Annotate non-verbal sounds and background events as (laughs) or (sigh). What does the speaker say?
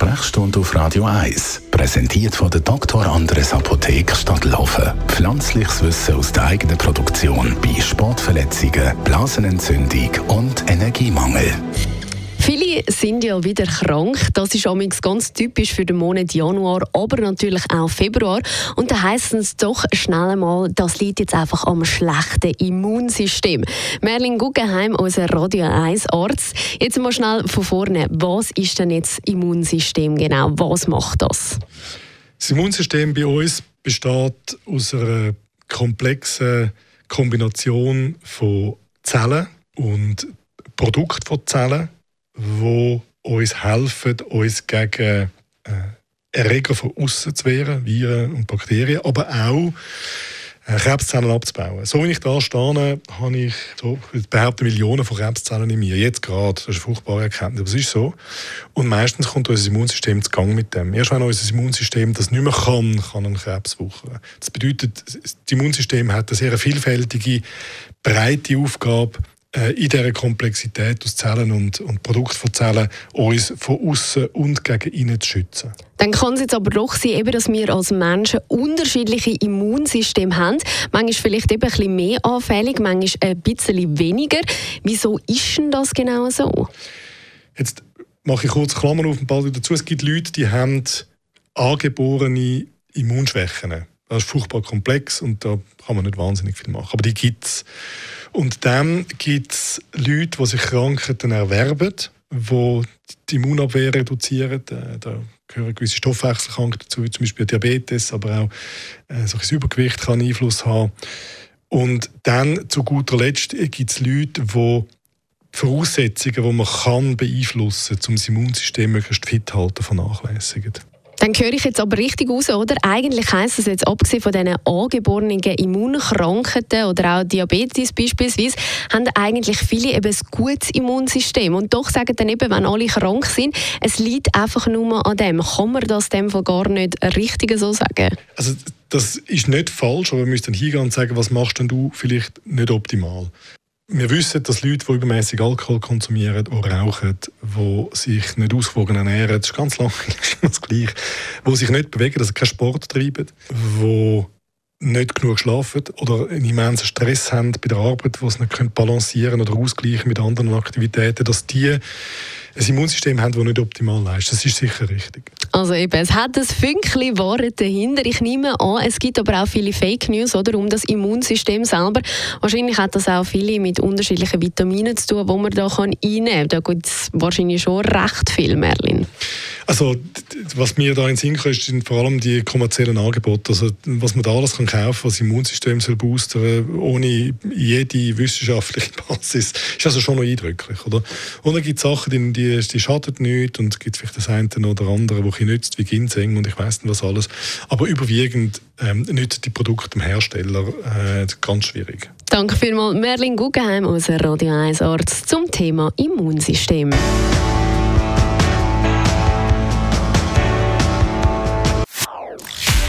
Sprechstunde auf Radio 1, präsentiert von der Dr. Andres Apotheke Stadtlaufen. Pflanzliches Wissen aus der eigenen Produktion bei Sportverletzungen, Blasenentzündung und Energiemangel. Viele sind ja wieder krank. Das ist amigs ganz typisch für den Monat Januar, aber natürlich auch Februar. Und da heisst es doch schnell einmal, das liegt jetzt einfach am schlechten Immunsystem. Merlin Guggenheim, unser Radio 1 Arzt. Jetzt mal schnell von vorne. Was ist denn jetzt Immunsystem genau? Was macht das? Das Immunsystem bei uns besteht aus einer komplexen Kombination von Zellen und Produkten von Zellen die uns helfen, uns gegen äh, Erreger von außen zu wehren, Viren und Bakterien, aber auch äh, Krebszellen abzubauen. So wie ich da stehe, habe ich so, behaupte Millionen von Krebszellen in mir. Jetzt gerade. Das ist eine furchtbare Erkenntnis. Aber es ist so. Und meistens kommt unser Immunsystem zu Gang mit dem. Erst wenn unser Immunsystem das nicht mehr kann, kann ein Krebs wuchern. Das bedeutet, das Immunsystem hat eine sehr vielfältige, breite Aufgabe, in dieser Komplexität aus Zellen und, und Produkten von Zellen uns von außen und gegen innen zu schützen. Dann kann es jetzt aber doch sein, eben, dass wir als Menschen unterschiedliche Immunsysteme haben. Manchmal vielleicht eben ein bisschen mehr anfällig, manchmal ein bisschen weniger. Wieso ist denn das genau so? Jetzt mache ich kurz Klammern auf den Ball dazu. Es gibt Leute, die haben angeborene Immunschwächen. Das ist furchtbar komplex und da kann man nicht wahnsinnig viel machen. Aber die gibt es. Und dann gibt es Leute, die sich Krankheiten erwerben, die die Immunabwehr reduzieren. Äh, da gehören gewisse Stoffwechselkrankheiten dazu, wie zum Beispiel Diabetes, aber auch äh, so ein Übergewicht kann Einfluss haben. Und dann zu guter Letzt gibt es Leute, die Voraussetzungen, die man kann beeinflussen kann, um das Immunsystem möglichst fit zu halten, vernachlässigen. Dann höre ich jetzt aber richtig aus, oder? Eigentlich heisst es jetzt, abgesehen von diesen angeborenen Immunkrankheiten oder auch Diabetes beispielsweise, haben eigentlich viele eben ein gutes Immunsystem. Und doch sagen dann eben, wenn alle krank sind, es liegt einfach nur an dem. Kann man das dem Fall gar nicht richtig so sagen? Also das ist nicht falsch, aber wir müssen dann hingehen und sagen, was machst denn du vielleicht nicht optimal? Wir wissen, dass Leute, die übermäßig Alkohol konsumieren oder rauchen, die sich nicht ausgewogen ernähren, das ist ganz lange (laughs) das Gleiche, die sich nicht bewegen, also keinen Sport treiben, die nicht genug schlafen oder einen immensen Stress haben bei der Arbeit, die sie nicht balancieren oder ausgleichen mit anderen Aktivitäten, dass die ein Immunsystem haben, das nicht optimal leistet. Das ist sicher richtig. Also eben, es hat ein Fünkchen Wahrheit dahinter. Ich nehme an, es gibt aber auch viele Fake News oder, um das Immunsystem selber. Wahrscheinlich hat das auch viele mit unterschiedlichen Vitaminen zu tun, die man da einnehmen kann. Da gibt es wahrscheinlich schon recht viel, Merlin. Also, was mir da in den Sinn kommt, sind vor allem die kommerziellen Angebote. Also, was man da alles kann kaufen kann, was das Immunsystem soll boostern ohne jede wissenschaftliche (laughs) Basis, ist also schon noch eindrücklich. Oder? Und dann gibt es Sachen, die, die, die schaden nicht und es gibt vielleicht das eine oder andere, das nützt, wie Ginseng und ich weiß nicht was alles. Aber überwiegend ähm, nützt die Produkte dem Hersteller äh, ganz schwierig. Danke vielmals, Merlin Guggenheim, unser Radio 1 Arzt, zum Thema Immunsystem.